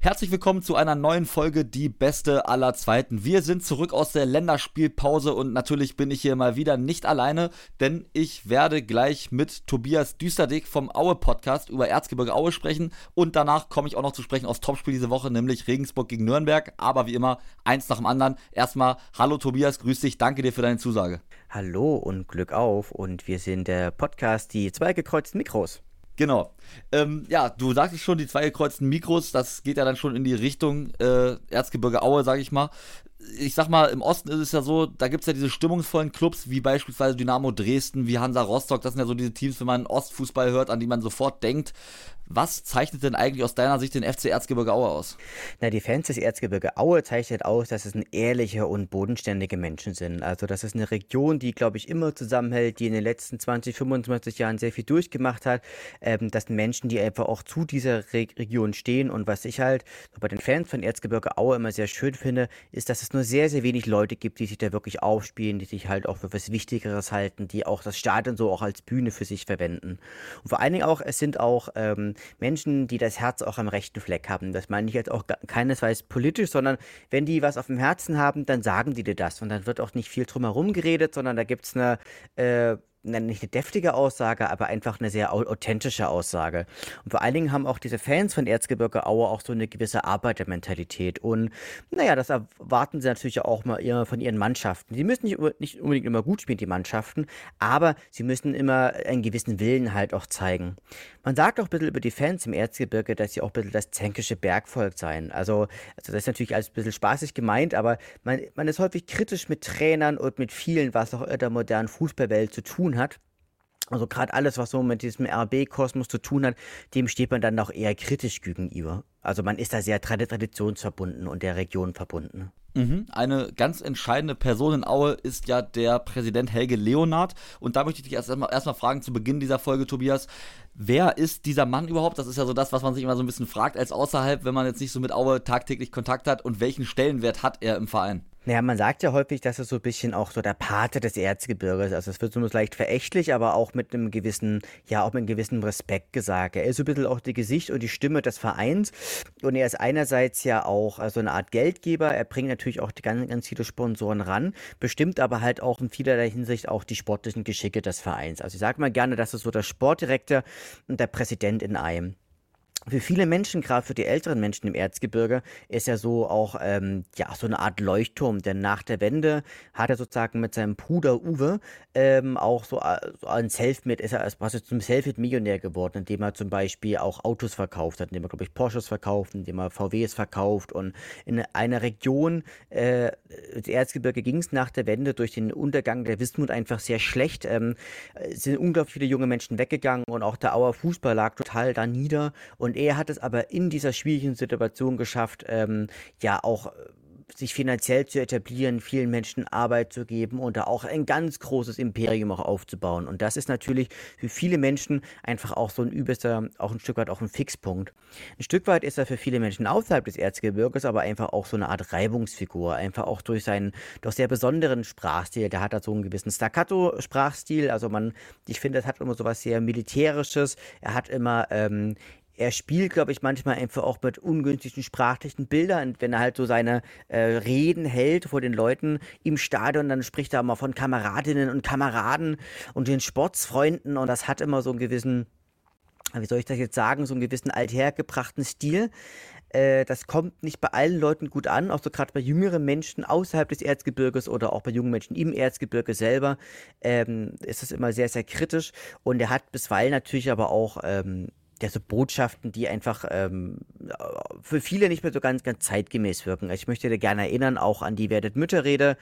Herzlich willkommen zu einer neuen Folge Die Beste aller Zweiten. Wir sind zurück aus der Länderspielpause und natürlich bin ich hier mal wieder nicht alleine, denn ich werde gleich mit Tobias Düsterdick vom Aue Podcast über Erzgebirge Aue sprechen und danach komme ich auch noch zu sprechen aus Topspiel diese Woche, nämlich Regensburg gegen Nürnberg. Aber wie immer, eins nach dem anderen. Erstmal, hallo Tobias, grüß dich, danke dir für deine Zusage. Hallo und Glück auf und wir sind der Podcast Die zwei gekreuzten Mikros. Genau. Ähm, ja, du sagtest schon, die zwei gekreuzten Mikros, das geht ja dann schon in die Richtung äh, Erzgebirge Aue, sag ich mal. Ich sag mal, im Osten ist es ja so, da gibt es ja diese stimmungsvollen Clubs, wie beispielsweise Dynamo Dresden, wie Hansa Rostock. Das sind ja so diese Teams, wenn man Ostfußball hört, an die man sofort denkt. Was zeichnet denn eigentlich aus deiner Sicht den FC Erzgebirge Aue aus? Na, die Fans des Erzgebirge Aue zeichnet aus, dass es ein ehrliche und bodenständige Menschen sind. Also, das ist eine Region, die, glaube ich, immer zusammenhält, die in den letzten 20, 25 Jahren sehr viel durchgemacht hat. Ähm, das sind Menschen, die einfach auch zu dieser Re Region stehen. Und was ich halt bei den Fans von Erzgebirge Aue immer sehr schön finde, ist, dass es nur sehr, sehr wenig Leute gibt, die sich da wirklich aufspielen, die sich halt auch für was Wichtigeres halten, die auch das Stadion so auch als Bühne für sich verwenden. Und vor allen Dingen auch, es sind auch ähm, Menschen, die das Herz auch am rechten Fleck haben. Das meine ich jetzt auch keinesfalls politisch, sondern wenn die was auf dem Herzen haben, dann sagen die dir das. Und dann wird auch nicht viel drumherum geredet, sondern da gibt es eine äh, nicht eine deftige Aussage, aber einfach eine sehr authentische Aussage. Und vor allen Dingen haben auch diese Fans von Erzgebirge Aue auch so eine gewisse Arbeitermentalität. Und naja, das erwarten sie natürlich auch mal von ihren Mannschaften. Sie müssen nicht, nicht unbedingt immer gut spielen, die Mannschaften, aber sie müssen immer einen gewissen Willen halt auch zeigen. Man sagt auch ein bisschen über die Fans im Erzgebirge, dass sie auch ein bisschen das zänkische Bergvolk seien. Also, also das ist natürlich alles ein bisschen spaßig gemeint, aber man, man ist häufig kritisch mit Trainern und mit vielen, was auch in der modernen Fußballwelt zu tun hat. Also gerade alles, was so mit diesem RB-Kosmos zu tun hat, dem steht man dann auch eher kritisch gegenüber. Also man ist da sehr traditionsverbunden und der Region verbunden. Mhm. Eine ganz entscheidende Person in Aue ist ja der Präsident Helge Leonard. Und da möchte ich dich erstmal erst fragen zu Beginn dieser Folge, Tobias. Wer ist dieser Mann überhaupt? Das ist ja so das, was man sich immer so ein bisschen fragt als außerhalb, wenn man jetzt nicht so mit Aue tagtäglich Kontakt hat. Und welchen Stellenwert hat er im Verein? Naja, man sagt ja häufig, dass er so ein bisschen auch so der Pate des Erzgebirges. Also es wird so leicht verächtlich, aber auch mit einem gewissen, ja, auch mit einem gewissen Respekt gesagt. Er ist so ein bisschen auch die Gesicht und die Stimme des Vereins. Und er ist einerseits ja auch also eine Art Geldgeber. Er bringt natürlich auch die ganz, ganz viele Sponsoren ran, bestimmt aber halt auch in vielerlei Hinsicht auch die sportlichen Geschicke des Vereins. Also ich sage mal gerne, das ist so der Sportdirektor und der Präsident in einem für viele Menschen, gerade für die älteren Menschen im Erzgebirge, ist ja so auch ähm, ja so eine Art Leuchtturm. Denn nach der Wende hat er sozusagen mit seinem Bruder Uwe ähm, auch so, äh, so ein Selfmade, ist er als zum Selfmade-Millionär geworden, indem er zum Beispiel auch Autos verkauft hat, indem er, glaube ich, Porsches verkauft, indem er VWs verkauft. Und in einer Region, äh, das Erzgebirge ging es nach der Wende durch den Untergang der Wismut einfach sehr schlecht. Ähm, sind unglaublich viele junge Menschen weggegangen und auch der Auer Fußball lag total da nieder. Und er hat es aber in dieser schwierigen Situation geschafft, ähm, ja auch äh, sich finanziell zu etablieren, vielen Menschen Arbeit zu geben und da auch ein ganz großes Imperium auch aufzubauen. Und das ist natürlich für viele Menschen einfach auch so ein übelster, auch ein Stück weit auch ein Fixpunkt. Ein Stück weit ist er für viele Menschen außerhalb des Erzgebirges aber einfach auch so eine Art Reibungsfigur, einfach auch durch seinen doch sehr besonderen Sprachstil. Der hat da so einen gewissen Staccato-Sprachstil, also man, ich finde, das hat immer so was sehr Militärisches. Er hat immer ähm, er spielt, glaube ich, manchmal einfach auch mit ungünstigen sprachlichen Bildern. Wenn er halt so seine äh, Reden hält vor den Leuten im Stadion, dann spricht er mal von Kameradinnen und Kameraden und den Sportsfreunden und das hat immer so einen gewissen, wie soll ich das jetzt sagen, so einen gewissen althergebrachten Stil. Äh, das kommt nicht bei allen Leuten gut an, auch so gerade bei jüngeren Menschen außerhalb des Erzgebirges oder auch bei jungen Menschen im Erzgebirge selber ähm, ist das immer sehr, sehr kritisch. Und er hat bisweilen natürlich aber auch ähm, ja, so Botschaften, die einfach ähm, für viele nicht mehr so ganz, ganz zeitgemäß wirken. Also ich möchte dir gerne erinnern, auch an die Werdet Mütter-Rede,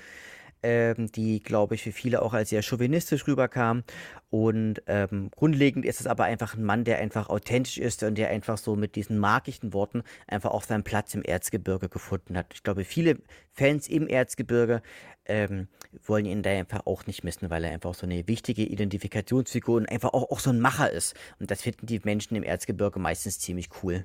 ähm, die, glaube ich, für viele auch als sehr chauvinistisch rüberkam. Und ähm, grundlegend ist es aber einfach ein Mann, der einfach authentisch ist und der einfach so mit diesen magischen Worten einfach auch seinen Platz im Erzgebirge gefunden hat. Ich glaube, viele Fans im Erzgebirge ähm, wollen ihn da einfach auch nicht missen, weil er einfach so eine wichtige Identifikationsfigur und einfach auch, auch so ein Macher ist. Und das finden die Menschen im Erzgebirge meistens ziemlich cool.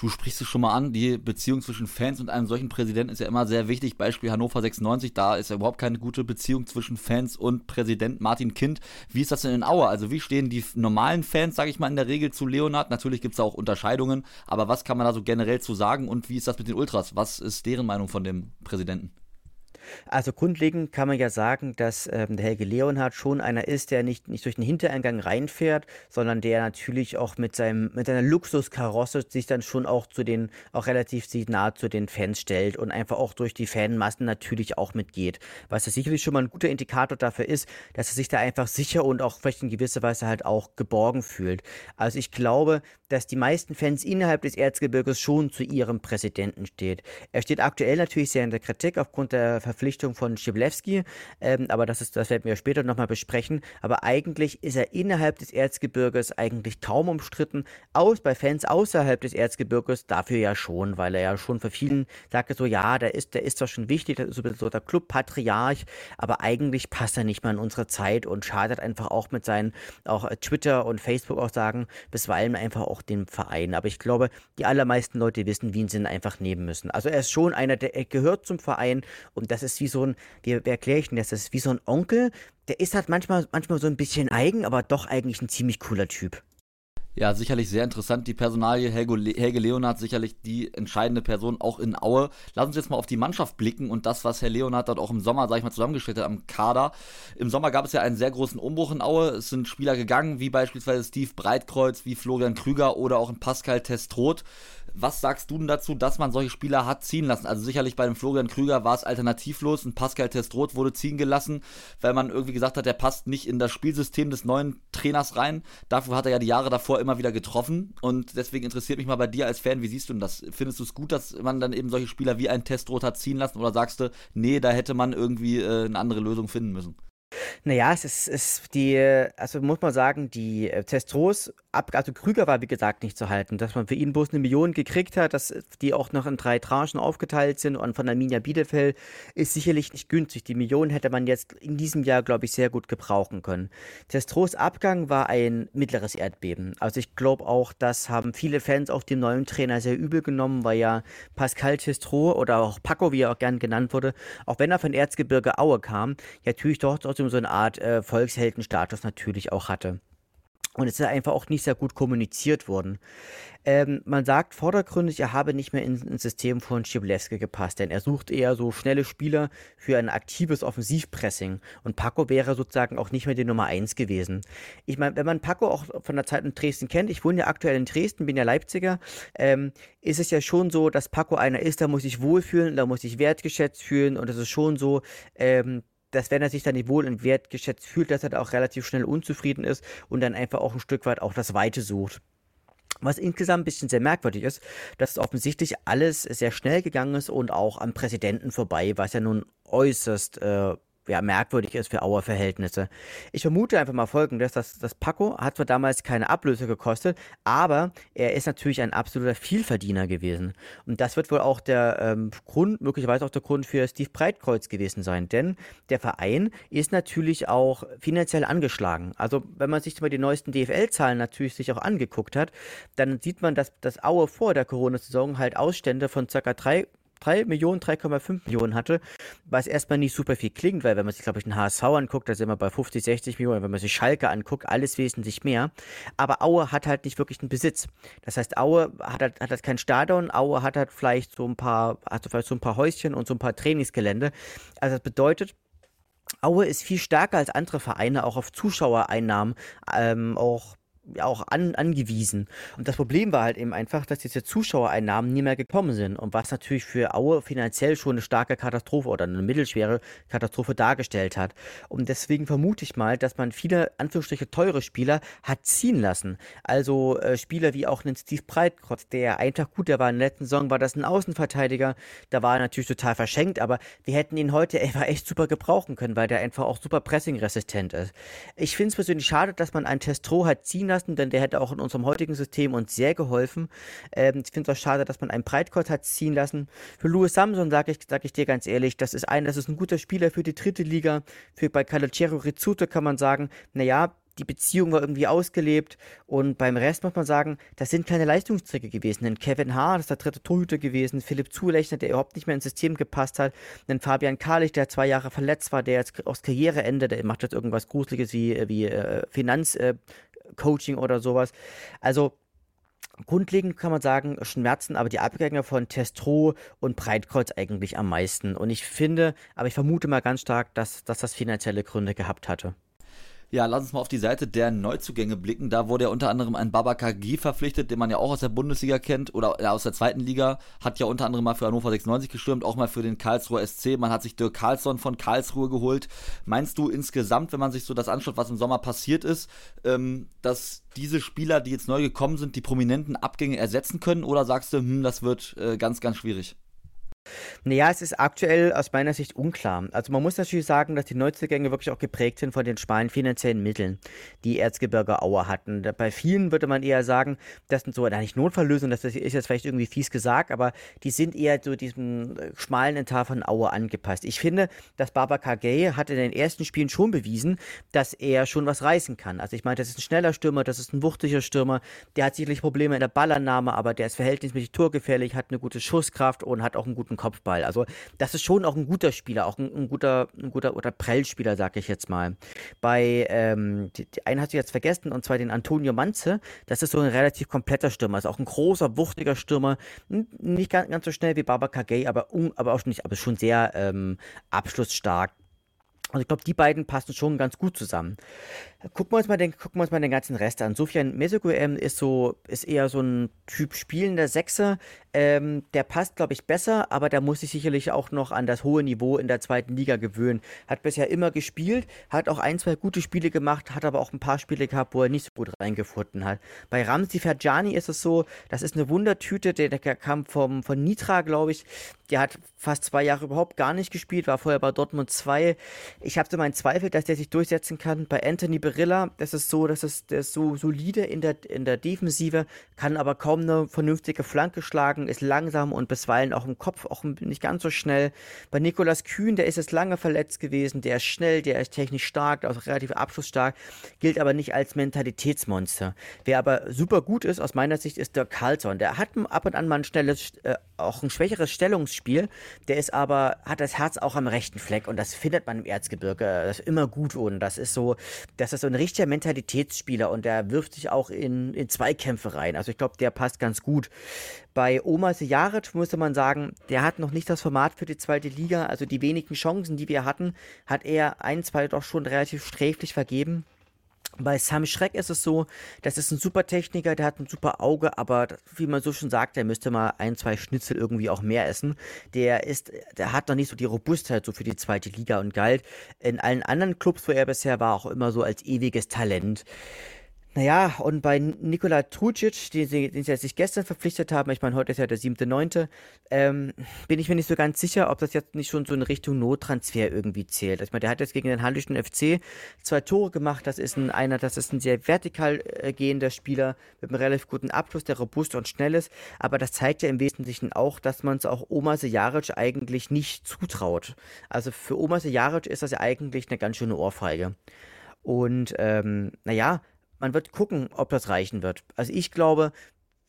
Du sprichst es schon mal an, die Beziehung zwischen Fans und einem solchen Präsidenten ist ja immer sehr wichtig. Beispiel Hannover 96, da ist ja überhaupt keine gute Beziehung zwischen Fans und Präsident Martin Kind. Wie ist das denn in Aue? Also wie stehen die normalen Fans, sage ich mal, in der Regel zu Leonhard? Natürlich gibt es da auch Unterscheidungen, aber was kann man da so generell zu sagen und wie ist das mit den Ultras? Was ist deren Meinung von dem Präsidenten? Also grundlegend kann man ja sagen, dass ähm, der Helge Leonhardt schon einer ist, der nicht, nicht durch den Hintereingang reinfährt, sondern der natürlich auch mit, seinem, mit seiner Luxuskarosse sich dann schon auch zu den, auch relativ nah zu den Fans stellt und einfach auch durch die Fanmassen natürlich auch mitgeht. Was ja sicherlich schon mal ein guter Indikator dafür ist, dass er sich da einfach sicher und auch vielleicht in gewisser Weise halt auch geborgen fühlt. Also ich glaube, dass die meisten Fans innerhalb des Erzgebirges schon zu ihrem Präsidenten steht. Er steht aktuell natürlich sehr in der Kritik aufgrund der Verpflichtung von Schiblewski, ähm, aber das, ist, das werden wir später nochmal besprechen. Aber eigentlich ist er innerhalb des Erzgebirges eigentlich kaum umstritten, aus bei Fans außerhalb des Erzgebirges dafür ja schon, weil er ja schon für vielen sagte so, ja, der ist, der ist doch schon wichtig, das ist so, so der Club-Patriarch, aber eigentlich passt er nicht mal in unsere Zeit und schadet einfach auch mit seinen auch Twitter und Facebook-Aussagen bisweilen einfach auch dem Verein. Aber ich glaube, die allermeisten Leute wissen, wie sie ihn einfach nehmen müssen. Also er ist schon einer, der gehört zum Verein und das ist wie so ein, wie, wie erkläre ich denn das? Das ist wie so ein Onkel, der ist halt manchmal, manchmal so ein bisschen eigen, aber doch eigentlich ein ziemlich cooler Typ. Ja, sicherlich sehr interessant. Die Personalie Helge, Helge Leonhardt sicherlich die entscheidende Person auch in Aue. Lass uns jetzt mal auf die Mannschaft blicken und das, was Herr Leonhardt dort auch im Sommer, sag ich mal, zusammengestellt hat am Kader. Im Sommer gab es ja einen sehr großen Umbruch in Aue. Es sind Spieler gegangen, wie beispielsweise Steve Breitkreuz, wie Florian Krüger oder auch ein Pascal Testroth. Was sagst du denn dazu, dass man solche Spieler hat ziehen lassen? Also sicherlich bei dem Florian Krüger war es alternativlos. Ein Pascal Testroth wurde ziehen gelassen, weil man irgendwie gesagt hat, der passt nicht in das Spielsystem des neuen Trainers rein. Dafür hat er ja die Jahre davor immer wieder getroffen. Und deswegen interessiert mich mal bei dir als Fan, wie siehst du denn das? Findest du es gut, dass man dann eben solche Spieler wie ein Testroth hat ziehen lassen? Oder sagst du, nee, da hätte man irgendwie äh, eine andere Lösung finden müssen? Naja, es ist, ist die, also muss man sagen, die äh, Testros, also Krüger war wie gesagt nicht zu halten, dass man für ihn bloß eine Million gekriegt hat, dass die auch noch in drei Tranchen aufgeteilt sind und von Arminia Bielefeld ist sicherlich nicht günstig. Die Million hätte man jetzt in diesem Jahr, glaube ich, sehr gut gebrauchen können. Testros Abgang war ein mittleres Erdbeben. Also ich glaube auch, das haben viele Fans auch dem neuen Trainer sehr übel genommen, weil ja Pascal Testro oder auch Paco, wie er auch gern genannt wurde, auch wenn er von Erzgebirge Aue kam, ja natürlich doch so eine Art äh, Volksheldenstatus natürlich auch hatte. Und es ist einfach auch nicht sehr gut kommuniziert worden. Ähm, man sagt vordergründig, er habe nicht mehr ins, ins System von Schiblewski gepasst, denn er sucht eher so schnelle Spieler für ein aktives Offensivpressing. Und Paco wäre sozusagen auch nicht mehr die Nummer 1 gewesen. Ich meine, wenn man Paco auch von der Zeit in Dresden kennt, ich wohne ja aktuell in Dresden, bin ja Leipziger, ähm, ist es ja schon so, dass Paco einer ist, da muss ich wohlfühlen, da muss ich wertgeschätzt fühlen und es ist schon so, ähm, dass wenn er sich dann nicht wohl und wertgeschätzt fühlt, dass er da auch relativ schnell unzufrieden ist und dann einfach auch ein Stück weit auch das Weite sucht. Was insgesamt ein bisschen sehr merkwürdig ist, dass offensichtlich alles sehr schnell gegangen ist und auch am Präsidenten vorbei, was ja nun äußerst äh, ja, merkwürdig ist für Auer Verhältnisse. Ich vermute einfach mal folgendes, dass das Paco hat zwar damals keine Ablöse gekostet, aber er ist natürlich ein absoluter Vielverdiener gewesen. Und das wird wohl auch der ähm, Grund, möglicherweise auch der Grund für Steve Breitkreuz gewesen sein, denn der Verein ist natürlich auch finanziell angeschlagen. Also wenn man sich mal die neuesten DFL-Zahlen natürlich sich auch angeguckt hat, dann sieht man, dass das Aue vor der Corona-Saison halt Ausstände von ca. 3 3 Millionen, 3,5 Millionen hatte, was erstmal nicht super viel klingt, weil wenn man sich, glaube ich, den HSV anguckt, da sind wir bei 50, 60 Millionen, wenn man sich Schalke anguckt, alles wesentlich mehr. Aber Aue hat halt nicht wirklich einen Besitz. Das heißt, Aue hat halt, hat halt kein Stadion, Aue hat halt vielleicht so ein paar, hat vielleicht so ein paar Häuschen und so ein paar Trainingsgelände. Also das bedeutet, Aue ist viel stärker als andere Vereine auch auf Zuschauereinnahmen, ähm, auch auch an, angewiesen. Und das Problem war halt eben einfach, dass diese Zuschauereinnahmen nie mehr gekommen sind. Und was natürlich für Aue finanziell schon eine starke Katastrophe oder eine mittelschwere Katastrophe dargestellt hat. Und deswegen vermute ich mal, dass man viele, Anführungsstriche, teure Spieler hat ziehen lassen. Also äh, Spieler wie auch einen Steve Breitkreuz, der einfach gut, der war in der letzten Saison, war das ein Außenverteidiger, da war er natürlich total verschenkt, aber wir hätten ihn heute einfach echt super gebrauchen können, weil der einfach auch super pressingresistent ist. Ich finde es persönlich schade, dass man einen Testro hat ziehen lassen lassen, denn der hätte auch in unserem heutigen System uns sehr geholfen. Ähm, ich finde es auch schade, dass man einen Breitkreuz hat ziehen lassen. Für Louis Samson sage ich, sag ich dir ganz ehrlich, das ist ein, das ist ein guter Spieler für die dritte Liga. Für bei Calociero Rizzuto kann man sagen, naja, die Beziehung war irgendwie ausgelebt und beim Rest muss man sagen, das sind keine Leistungsträger gewesen. Denn Kevin Haar, das ist der dritte Torhüter gewesen, Philipp Zulechner, der überhaupt nicht mehr ins System gepasst hat, dann Fabian Karlich, der zwei Jahre verletzt war, der jetzt aus Karriereende, der macht jetzt irgendwas Gruseliges wie, wie äh, Finanzcoaching äh, oder sowas. Also Grundlegend kann man sagen, schmerzen aber die Abgänge von Testro und Breitkreuz eigentlich am meisten. Und ich finde, aber ich vermute mal ganz stark, dass, dass das finanzielle Gründe gehabt hatte. Ja, lass uns mal auf die Seite der Neuzugänge blicken. Da wurde ja unter anderem ein Babakar G verpflichtet, den man ja auch aus der Bundesliga kennt oder aus der zweiten Liga. Hat ja unter anderem mal für Hannover 96 gestürmt, auch mal für den Karlsruher SC. Man hat sich Dirk Karlsson von Karlsruhe geholt. Meinst du insgesamt, wenn man sich so das anschaut, was im Sommer passiert ist, ähm, dass diese Spieler, die jetzt neu gekommen sind, die prominenten Abgänge ersetzen können? Oder sagst du, hm, das wird äh, ganz, ganz schwierig? Naja, es ist aktuell aus meiner Sicht unklar. Also man muss natürlich sagen, dass die Neuzugänge wirklich auch geprägt sind von den schmalen finanziellen Mitteln, die Erzgebirge Aue hatten. Bei vielen würde man eher sagen, das sind so, na nicht Notfalllösungen, das ist jetzt vielleicht irgendwie fies gesagt, aber die sind eher so diesem äh, schmalen Entar von Aue angepasst. Ich finde, dass Baba Kagey hat in den ersten Spielen schon bewiesen, dass er schon was reißen kann. Also ich meine, das ist ein schneller Stürmer, das ist ein wuchtiger Stürmer, der hat sicherlich Probleme in der Ballannahme, aber der ist verhältnismäßig torgefährlich, hat eine gute Schusskraft und hat auch einen guten Kopfball. Also das ist schon auch ein guter Spieler, auch ein, ein guter, ein guter oder Prellspieler, sag ich jetzt mal. Bei ähm, die, die einen hast du jetzt vergessen, und zwar den Antonio Manze. Das ist so ein relativ kompletter Stürmer, also auch ein großer, wuchtiger Stürmer. Nicht ganz, ganz so schnell wie Baba Kagey, aber, aber auch nicht, aber schon sehr ähm, abschlussstark. Also ich glaube, die beiden passen schon ganz gut zusammen. Gucken wir uns mal den, gucken wir uns mal den ganzen Rest an. Sofian Mesoguem ist so, ist eher so ein Typ spielender Sechser. Ähm, der passt, glaube ich, besser, aber der muss sich sicherlich auch noch an das hohe Niveau in der zweiten Liga gewöhnen. Hat bisher immer gespielt, hat auch ein, zwei gute Spiele gemacht, hat aber auch ein paar Spiele gehabt, wo er nicht so gut reingefunden hat. Bei Ramsi Ferjani ist es so, das ist eine Wundertüte, der, der kam vom, von Nitra, glaube ich. Der hat fast zwei Jahre überhaupt gar nicht gespielt, war vorher bei Dortmund 2. Ich habe so meinen Zweifel, dass der sich durchsetzen kann. Bei Anthony Berilla, das ist so, das ist, der ist so solide in der, in der Defensive, kann aber kaum eine vernünftige Flanke schlagen, ist langsam und bisweilen auch im Kopf auch nicht ganz so schnell. Bei Nikolas Kühn, der ist jetzt lange verletzt gewesen, der ist schnell, der ist technisch stark, auch relativ abschlussstark, gilt aber nicht als Mentalitätsmonster. Wer aber super gut ist, aus meiner Sicht, ist der Carlson. Der hat ab und an mal ein schnelles, äh, auch ein schwächeres Stellungsspiel, der ist aber, hat das Herz auch am rechten Fleck und das findet man im Erzgebirge das ist immer gut und das ist so, das ist so ein richtiger Mentalitätsspieler und der wirft sich auch in, in Zweikämpfe rein. Also ich glaube, der passt ganz gut. Bei Omar Sejaret musste man sagen, der hat noch nicht das Format für die zweite Liga. Also die wenigen Chancen, die wir hatten, hat er ein, zwei doch schon relativ sträflich vergeben. Bei Sam Schreck ist es so, das ist ein super Techniker, der hat ein super Auge, aber wie man so schon sagt, der müsste mal ein, zwei Schnitzel irgendwie auch mehr essen. Der ist, der hat noch nicht so die Robustheit so für die zweite Liga und galt in allen anderen Clubs, wo er bisher war, auch immer so als ewiges Talent. Naja, und bei Nikola Trucic, den, den sie sich gestern verpflichtet haben, ich meine, heute ist ja der 7.9., ähm, bin ich mir nicht so ganz sicher, ob das jetzt nicht schon so in Richtung Nottransfer irgendwie zählt. Ich meine, der hat jetzt gegen den Hallischen FC zwei Tore gemacht. Das ist ein, einer, das ist ein sehr vertikal äh, gehender Spieler mit einem relativ guten Abschluss, der robust und schnell ist. Aber das zeigt ja im Wesentlichen auch, dass man es auch Oma Sejaric eigentlich nicht zutraut. Also für Oma Sejaric ist das ja eigentlich eine ganz schöne Ohrfeige. Und ähm, naja, man wird gucken, ob das reichen wird. Also ich glaube,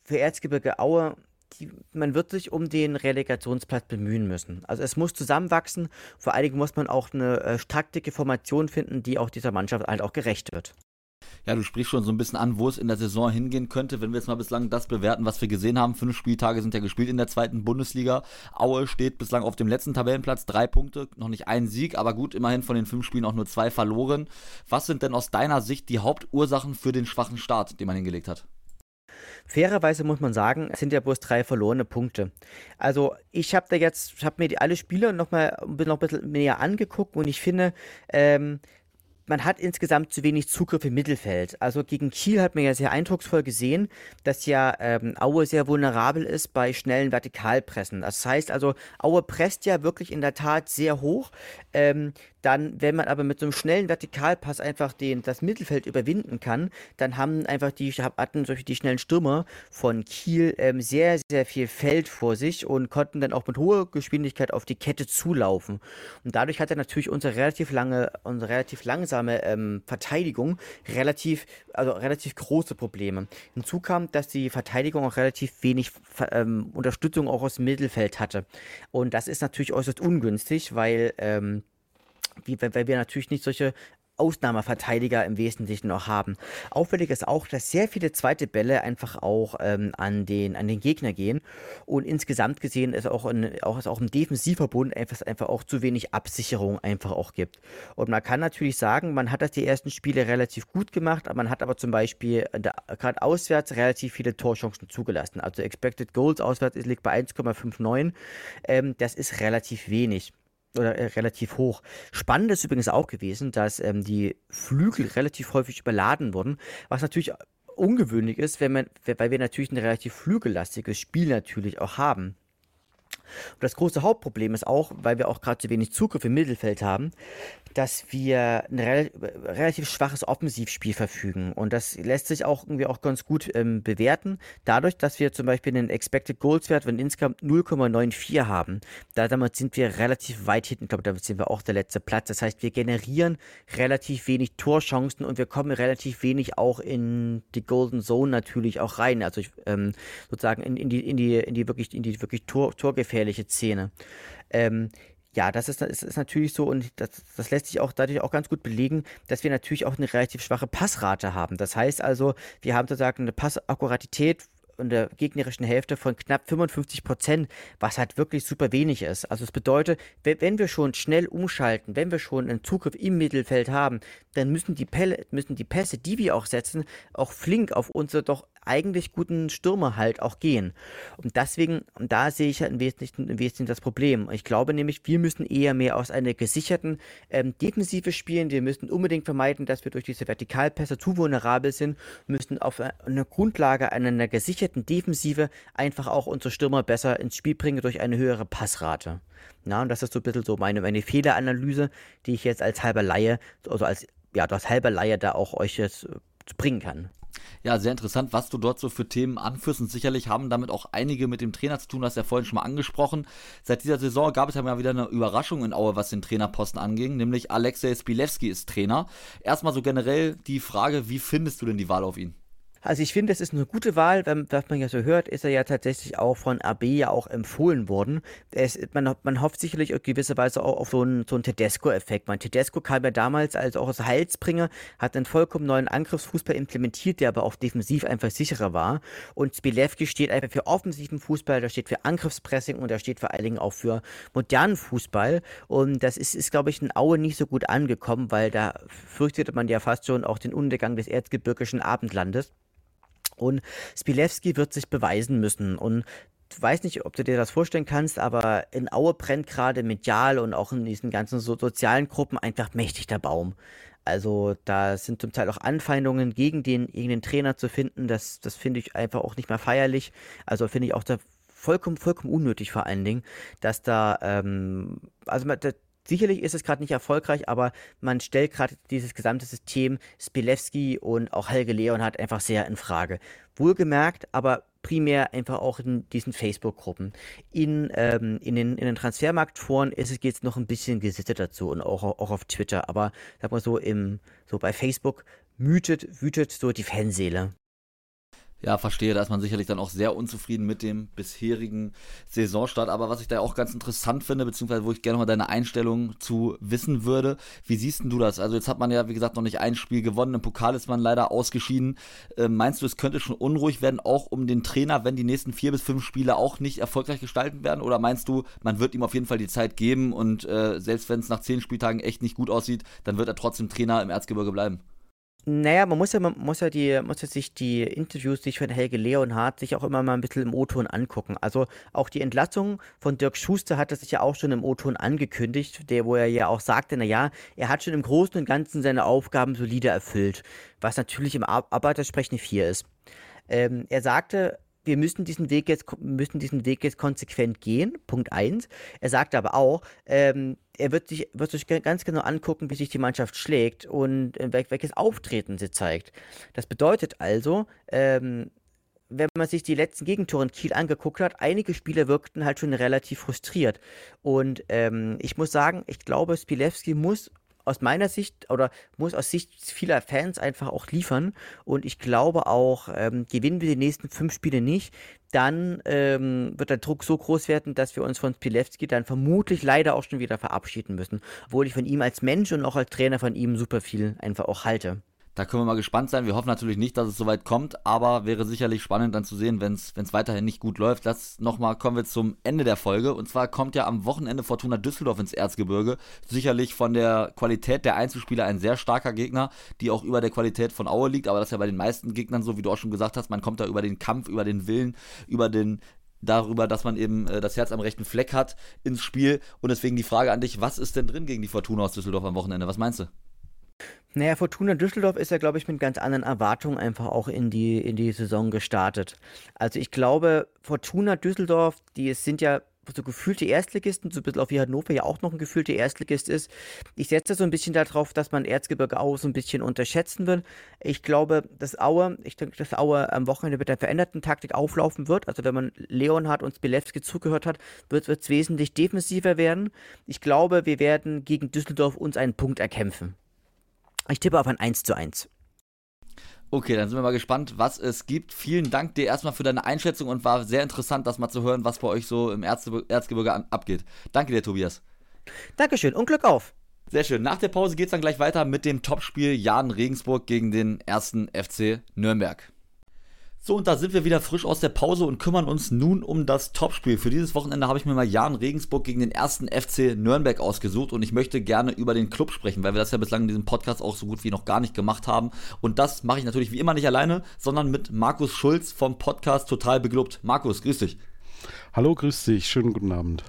für Erzgebirge Aue, die, man wird sich um den Relegationsplatz bemühen müssen. Also es muss zusammenwachsen. Vor allen Dingen muss man auch eine äh, taktische Formation finden, die auch dieser Mannschaft halt auch gerecht wird. Ja, du sprichst schon so ein bisschen an, wo es in der Saison hingehen könnte, wenn wir jetzt mal bislang das bewerten, was wir gesehen haben. Fünf Spieltage sind ja gespielt in der zweiten Bundesliga. Aue steht bislang auf dem letzten Tabellenplatz, drei Punkte, noch nicht ein Sieg, aber gut, immerhin von den fünf Spielen auch nur zwei verloren. Was sind denn aus deiner Sicht die Hauptursachen für den schwachen Start, den man hingelegt hat? Fairerweise muss man sagen, es sind ja bloß drei verlorene Punkte. Also ich habe da jetzt, ich habe mir die, alle Spieler nochmal noch ein bisschen näher angeguckt und ich finde, ähm, man hat insgesamt zu wenig Zugriff im Mittelfeld. Also gegen Kiel hat man ja sehr eindrucksvoll gesehen, dass ja ähm, Aue sehr vulnerabel ist bei schnellen Vertikalpressen. Das heißt also, Aue presst ja wirklich in der Tat sehr hoch. Ähm, dann, wenn man aber mit so einem schnellen Vertikalpass einfach den, das Mittelfeld überwinden kann, dann haben einfach die, hatten solche die schnellen Stürmer von Kiel ähm, sehr, sehr viel Feld vor sich und konnten dann auch mit hoher Geschwindigkeit auf die Kette zulaufen. Und dadurch hat er natürlich unsere relativ lange, unsere relativ langsame aufmerksame ähm, Verteidigung relativ, also relativ große Probleme. Hinzu kam, dass die Verteidigung auch relativ wenig ähm, Unterstützung auch aus dem Mittelfeld hatte. Und das ist natürlich äußerst ungünstig, weil ähm, wie, weil wir natürlich nicht solche Ausnahmeverteidiger im Wesentlichen noch haben. Auffällig ist auch, dass sehr viele zweite Bälle einfach auch ähm, an, den, an den Gegner gehen und insgesamt gesehen ist auch, in, auch, ist auch im Defensivverbund einfach, einfach auch zu wenig Absicherung einfach auch gibt. Und man kann natürlich sagen, man hat das die ersten Spiele relativ gut gemacht, aber man hat aber zum Beispiel gerade auswärts relativ viele Torchancen zugelassen. Also Expected Goals auswärts liegt bei 1,59. Ähm, das ist relativ wenig oder äh, relativ hoch. Spannend ist übrigens auch gewesen, dass ähm, die Flügel relativ häufig überladen wurden, was natürlich ungewöhnlich ist, wenn man, weil wir natürlich ein relativ flügellastiges Spiel natürlich auch haben. Und das große Hauptproblem ist auch, weil wir auch gerade zu wenig Zugriff im Mittelfeld haben, dass wir ein rel relativ schwaches Offensivspiel verfügen. Und das lässt sich auch irgendwie auch ganz gut ähm, bewerten, dadurch, dass wir zum Beispiel einen Expected Goals Wert von insgesamt 0,94 haben. Da damit sind wir relativ weit hinten. Ich glaube, damit sind wir auch der letzte Platz. Das heißt, wir generieren relativ wenig Torchancen und wir kommen relativ wenig auch in die Golden Zone natürlich auch rein. Also ähm, sozusagen in, in, die, in, die, in die wirklich, in die wirklich Tor, torgefährliche Szene. Ähm, ja, das ist, das ist natürlich so und das, das lässt sich auch dadurch auch ganz gut belegen, dass wir natürlich auch eine relativ schwache Passrate haben. Das heißt also, wir haben sozusagen eine Passakkuratität in der gegnerischen Hälfte von knapp 55 Prozent, was halt wirklich super wenig ist. Also es bedeutet, wenn wir schon schnell umschalten, wenn wir schon einen Zugriff im Mittelfeld haben, dann müssen die, Pelle, müssen die Pässe, die wir auch setzen, auch flink auf unsere doch eigentlich guten Stürmer halt auch gehen. Und deswegen, und da sehe ich halt im Wesentlichen, im Wesentlichen das Problem. Ich glaube nämlich, wir müssen eher mehr aus einer gesicherten ähm, Defensive spielen. Wir müssen unbedingt vermeiden, dass wir durch diese Vertikalpässe zu vulnerabel sind, müssen auf einer Grundlage einer gesicherten Defensive einfach auch unsere Stürmer besser ins Spiel bringen durch eine höhere Passrate. Na, und das ist so ein bisschen so meine, meine Fehleranalyse, die ich jetzt als halber Laie, also als, ja, als halber Laie da auch euch jetzt bringen kann. Ja, sehr interessant, was du dort so für Themen anführst. Und sicherlich haben damit auch einige mit dem Trainer zu tun, das ja vorhin schon mal angesprochen. Seit dieser Saison gab es ja mal wieder eine Überraschung in Aue, was den Trainerposten anging, nämlich Alexei Spilewski ist Trainer. Erstmal so generell die Frage, wie findest du denn die Wahl auf ihn? Also ich finde, das ist eine gute Wahl, wenn, was man ja so hört, ist er ja tatsächlich auch von AB ja auch empfohlen worden. Es, man, man hofft sicherlich auf gewisse Weise auch auf so einen, so einen Tedesco-Effekt. Mein Tedesco kam ja damals als auch aus Heilsbringer, hat einen vollkommen neuen Angriffsfußball implementiert, der aber auch defensiv einfach sicherer war. Und Spilewski steht einfach für offensiven Fußball, der steht für Angriffspressing und der steht vor allen Dingen auch für modernen Fußball. Und das ist, ist glaube ich, in Aue nicht so gut angekommen, weil da fürchtete man ja fast schon auch den Untergang des erzgebirgischen Abendlandes. Und Spilewski wird sich beweisen müssen. Und weiß nicht, ob du dir das vorstellen kannst, aber in Aue brennt gerade medial und auch in diesen ganzen so sozialen Gruppen einfach mächtig der Baum. Also da sind zum Teil auch Anfeindungen gegen den, gegen den Trainer zu finden. Das, das finde ich einfach auch nicht mehr feierlich. Also finde ich auch da vollkommen, vollkommen unnötig vor allen Dingen, dass da, ähm, also der, Sicherlich ist es gerade nicht erfolgreich, aber man stellt gerade dieses gesamte System Spilewski und auch Helge Leonhardt einfach sehr in Frage. Wohlgemerkt, aber primär einfach auch in diesen Facebook-Gruppen. In, ähm, in den, in den Transfermarktforen ist es jetzt noch ein bisschen gesittet dazu und auch, auch auf Twitter, aber sag mal so, im, so bei Facebook wütet, wütet so die Fanseele. Ja, verstehe, da ist man sicherlich dann auch sehr unzufrieden mit dem bisherigen Saisonstart. Aber was ich da auch ganz interessant finde, beziehungsweise wo ich gerne mal deine Einstellung zu wissen würde, wie siehst du das? Also jetzt hat man ja, wie gesagt, noch nicht ein Spiel gewonnen, im Pokal ist man leider ausgeschieden. Äh, meinst du, es könnte schon unruhig werden, auch um den Trainer, wenn die nächsten vier bis fünf Spiele auch nicht erfolgreich gestalten werden? Oder meinst du, man wird ihm auf jeden Fall die Zeit geben und äh, selbst wenn es nach zehn Spieltagen echt nicht gut aussieht, dann wird er trotzdem Trainer im Erzgebirge bleiben? Naja, man muss ja, man muss ja die, muss ja sich die Interviews, die ich von Helge Leonhardt, sich auch immer mal ein bisschen im O-Ton angucken. Also auch die Entlassung von Dirk Schuster hat er sich ja auch schon im O-Ton angekündigt, der, wo er ja auch sagte, naja, er hat schon im Großen und Ganzen seine Aufgaben solide erfüllt, was natürlich im Arbeitersprechen 4 ist. Ähm, er sagte, wir müssen diesen Weg jetzt, müssen diesen Weg jetzt konsequent gehen. Punkt 1. Er sagt aber auch, ähm, er wird sich, wird sich ganz genau angucken, wie sich die Mannschaft schlägt und äh, welches Auftreten sie zeigt. Das bedeutet also, ähm, wenn man sich die letzten Gegentore in Kiel angeguckt hat, einige Spieler wirkten halt schon relativ frustriert. Und ähm, ich muss sagen, ich glaube, Spilewski muss aus meiner Sicht oder muss aus Sicht vieler Fans einfach auch liefern. Und ich glaube auch, ähm, gewinnen wir die nächsten fünf Spiele nicht, dann ähm, wird der Druck so groß werden, dass wir uns von Spilewski dann vermutlich leider auch schon wieder verabschieden müssen. Obwohl ich von ihm als Mensch und auch als Trainer von ihm super viel einfach auch halte. Da können wir mal gespannt sein. Wir hoffen natürlich nicht, dass es soweit kommt, aber wäre sicherlich spannend dann zu sehen, wenn es weiterhin nicht gut läuft. Das nochmal kommen wir zum Ende der Folge. Und zwar kommt ja am Wochenende Fortuna Düsseldorf ins Erzgebirge. Sicherlich von der Qualität der Einzelspieler ein sehr starker Gegner, die auch über der Qualität von Aue liegt. Aber das ist ja bei den meisten Gegnern so, wie du auch schon gesagt hast. Man kommt da über den Kampf, über den Willen, über den darüber, dass man eben äh, das Herz am rechten Fleck hat ins Spiel. Und deswegen die Frage an dich, was ist denn drin gegen die Fortuna aus Düsseldorf am Wochenende? Was meinst du? Naja, Fortuna Düsseldorf ist ja, glaube ich, mit ganz anderen Erwartungen einfach auch in die, in die Saison gestartet. Also ich glaube, Fortuna Düsseldorf, die sind ja so gefühlte Erstligisten, so ein bisschen auch wie Hannover ja auch noch ein gefühlter Erstligist ist. Ich setze so ein bisschen darauf, dass man Erzgebirge Aue so ein bisschen unterschätzen wird. Ich glaube, dass Aue, ich denke, dass Aue am Wochenende mit der veränderten Taktik auflaufen wird. Also wenn man Leonhard und Spilewski zugehört hat, wird es wesentlich defensiver werden. Ich glaube, wir werden gegen Düsseldorf uns einen Punkt erkämpfen. Ich tippe auf ein 1 zu 1. Okay, dann sind wir mal gespannt, was es gibt. Vielen Dank dir erstmal für deine Einschätzung und war sehr interessant, das mal zu hören, was bei euch so im Erzge Erzgebirge abgeht. Danke dir, Tobias. Dankeschön und Glück auf. Sehr schön. Nach der Pause geht es dann gleich weiter mit dem Topspiel Jan Regensburg gegen den ersten FC Nürnberg. So, und da sind wir wieder frisch aus der Pause und kümmern uns nun um das Topspiel. Für dieses Wochenende habe ich mir mal Jan Regensburg gegen den ersten FC Nürnberg ausgesucht und ich möchte gerne über den Club sprechen, weil wir das ja bislang in diesem Podcast auch so gut wie noch gar nicht gemacht haben. Und das mache ich natürlich wie immer nicht alleine, sondern mit Markus Schulz vom Podcast Total Beglückt. Markus, grüß dich. Hallo, grüß dich. Schönen guten Abend.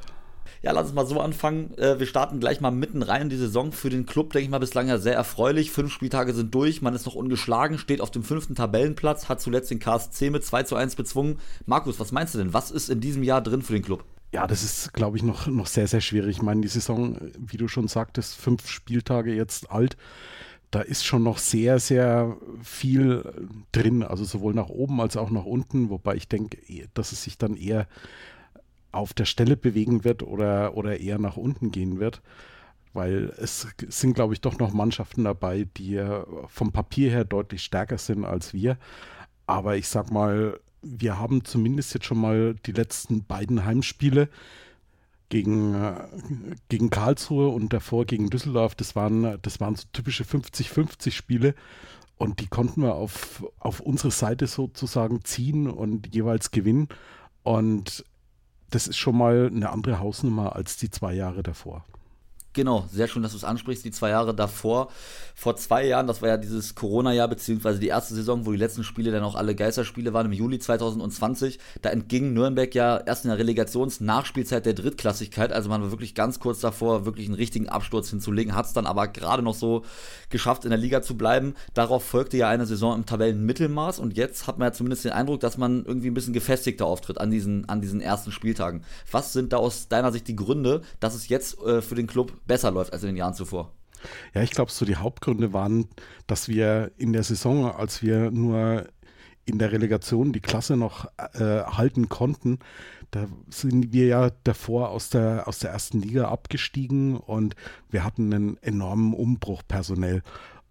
Ja, lass uns mal so anfangen. Äh, wir starten gleich mal mitten rein in die Saison. Für den Club, denke ich mal, bislang ja sehr erfreulich. Fünf Spieltage sind durch, man ist noch ungeschlagen, steht auf dem fünften Tabellenplatz, hat zuletzt den KSC mit 2 zu 1 bezwungen. Markus, was meinst du denn? Was ist in diesem Jahr drin für den Club? Ja, das ist, glaube ich, noch, noch sehr, sehr schwierig. Ich meine, die Saison, wie du schon sagtest, fünf Spieltage jetzt alt da ist schon noch sehr, sehr viel drin, also sowohl nach oben als auch nach unten, wobei ich denke, dass es sich dann eher auf der Stelle bewegen wird oder, oder eher nach unten gehen wird. Weil es sind, glaube ich, doch noch Mannschaften dabei, die vom Papier her deutlich stärker sind als wir. Aber ich sag mal, wir haben zumindest jetzt schon mal die letzten beiden Heimspiele gegen, gegen Karlsruhe und davor gegen Düsseldorf, das waren, das waren so typische 50-50 Spiele. Und die konnten wir auf, auf unsere Seite sozusagen ziehen und jeweils gewinnen. Und das ist schon mal eine andere Hausnummer als die zwei Jahre davor. Genau, sehr schön, dass du es ansprichst. Die zwei Jahre davor, vor zwei Jahren, das war ja dieses Corona-Jahr, beziehungsweise die erste Saison, wo die letzten Spiele dann auch alle Geisterspiele waren, im Juli 2020. Da entging Nürnberg ja erst in der Relegations-Nachspielzeit der Drittklassigkeit. Also man war wirklich ganz kurz davor, wirklich einen richtigen Absturz hinzulegen, hat es dann aber gerade noch so geschafft, in der Liga zu bleiben. Darauf folgte ja eine Saison im Tabellenmittelmaß und jetzt hat man ja zumindest den Eindruck, dass man irgendwie ein bisschen gefestigter auftritt an diesen, an diesen ersten Spieltagen. Was sind da aus deiner Sicht die Gründe, dass es jetzt äh, für den Club besser läuft als in den Jahren zuvor. Ja, ich glaube, so die Hauptgründe waren, dass wir in der Saison, als wir nur in der Relegation die Klasse noch äh, halten konnten, da sind wir ja davor aus der, aus der ersten Liga abgestiegen und wir hatten einen enormen Umbruch personell.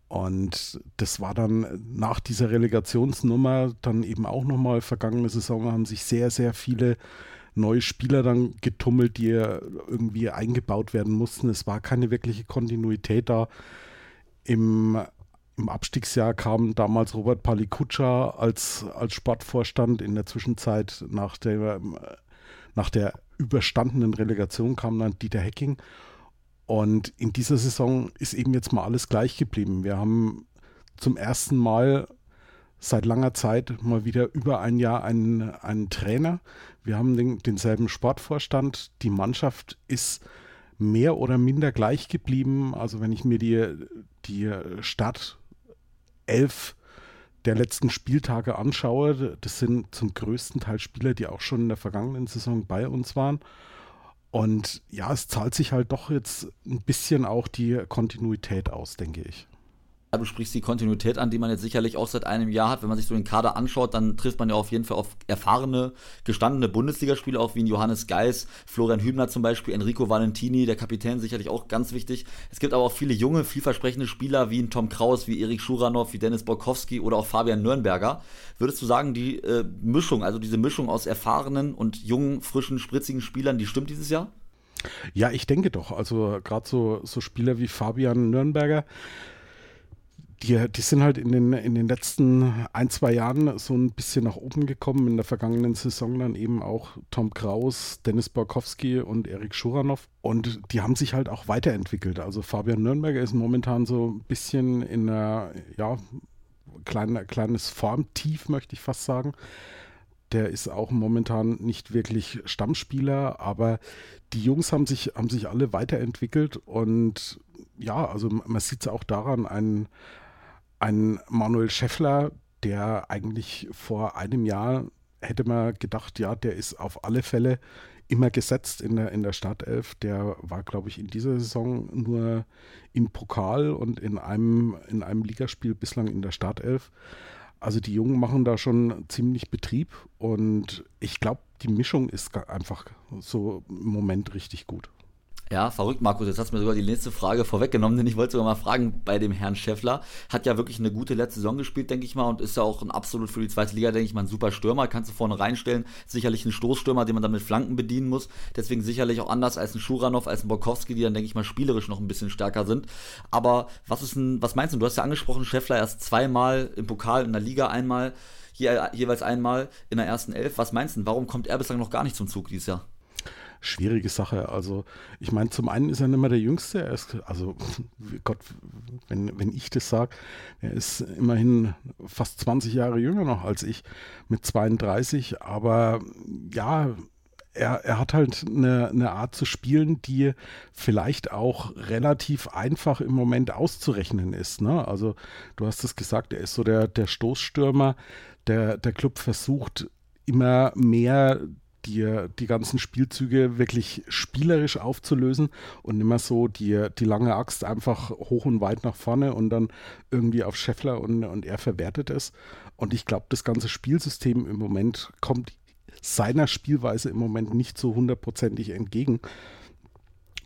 Und das war dann nach dieser Relegationsnummer dann eben auch nochmal vergangene Saison haben sich sehr, sehr viele neue Spieler dann getummelt, die irgendwie eingebaut werden mussten. Es war keine wirkliche Kontinuität da. Im, im Abstiegsjahr kam damals Robert Palikutscha als, als Sportvorstand. In der Zwischenzeit nach der, nach der überstandenen Relegation kam dann Dieter Hecking. Und in dieser Saison ist eben jetzt mal alles gleich geblieben. Wir haben zum ersten Mal seit langer Zeit mal wieder über ein Jahr einen, einen Trainer. Wir haben den, denselben Sportvorstand. Die Mannschaft ist mehr oder minder gleich geblieben. Also wenn ich mir die, die Start elf der letzten Spieltage anschaue, das sind zum größten Teil Spieler, die auch schon in der vergangenen Saison bei uns waren. Und ja, es zahlt sich halt doch jetzt ein bisschen auch die Kontinuität aus, denke ich. Du sprichst die Kontinuität an, die man jetzt sicherlich auch seit einem Jahr hat. Wenn man sich so den Kader anschaut, dann trifft man ja auf jeden Fall auf erfahrene, gestandene Bundesligaspieler, auch wie Johannes Geis, Florian Hübner zum Beispiel, Enrico Valentini, der Kapitän sicherlich auch ganz wichtig. Es gibt aber auch viele junge, vielversprechende Spieler wie ein Tom Kraus, wie Erik Schuranov, wie Dennis Borkowski oder auch Fabian Nürnberger. Würdest du sagen, die äh, Mischung, also diese Mischung aus erfahrenen und jungen, frischen, spritzigen Spielern, die stimmt dieses Jahr? Ja, ich denke doch. Also gerade so, so Spieler wie Fabian Nürnberger, die, die sind halt in den, in den letzten ein, zwei Jahren so ein bisschen nach oben gekommen. In der vergangenen Saison dann eben auch Tom Kraus, Dennis Borkowski und Erik Schuranov. Und die haben sich halt auch weiterentwickelt. Also Fabian Nürnberger ist momentan so ein bisschen in einer, ja, klein, kleines Formtief, möchte ich fast sagen. Der ist auch momentan nicht wirklich Stammspieler, aber die Jungs haben sich, haben sich alle weiterentwickelt und ja, also man sieht es auch daran, ein, ein Manuel Scheffler, der eigentlich vor einem Jahr hätte man gedacht, ja, der ist auf alle Fälle immer gesetzt in der, in der Startelf. Der war, glaube ich, in dieser Saison nur im Pokal und in einem, in einem Ligaspiel bislang in der Startelf. Also die Jungen machen da schon ziemlich Betrieb und ich glaube, die Mischung ist einfach so im Moment richtig gut. Ja, verrückt, Markus. Jetzt hast du mir sogar die nächste Frage vorweggenommen, denn ich wollte sogar mal fragen bei dem Herrn Scheffler. Hat ja wirklich eine gute letzte Saison gespielt, denke ich mal, und ist ja auch ein absolut für die zweite Liga, denke ich mal, ein super Stürmer. Kannst du vorne reinstellen. Sicherlich ein Stoßstürmer, den man dann mit Flanken bedienen muss. Deswegen sicherlich auch anders als ein Schuranov, als ein Borkowski, die dann, denke ich mal, spielerisch noch ein bisschen stärker sind. Aber was ist ein, was meinst du? Du hast ja angesprochen, Scheffler erst zweimal im Pokal, in der Liga einmal, je, jeweils einmal in der ersten Elf. Was meinst du? Warum kommt er bislang noch gar nicht zum Zug dieses Jahr? Schwierige Sache. Also ich meine, zum einen ist er nicht mehr der Jüngste. Er ist, also Gott, wenn, wenn ich das sage, er ist immerhin fast 20 Jahre jünger noch als ich mit 32. Aber ja, er, er hat halt eine, eine Art zu spielen, die vielleicht auch relativ einfach im Moment auszurechnen ist. Ne? Also du hast es gesagt, er ist so der, der Stoßstürmer. Der, der Club versucht immer mehr die, die ganzen Spielzüge wirklich spielerisch aufzulösen und immer so die, die lange Axt einfach hoch und weit nach vorne und dann irgendwie auf Scheffler und, und er verwertet es. Und ich glaube, das ganze Spielsystem im Moment kommt seiner Spielweise im Moment nicht so hundertprozentig entgegen.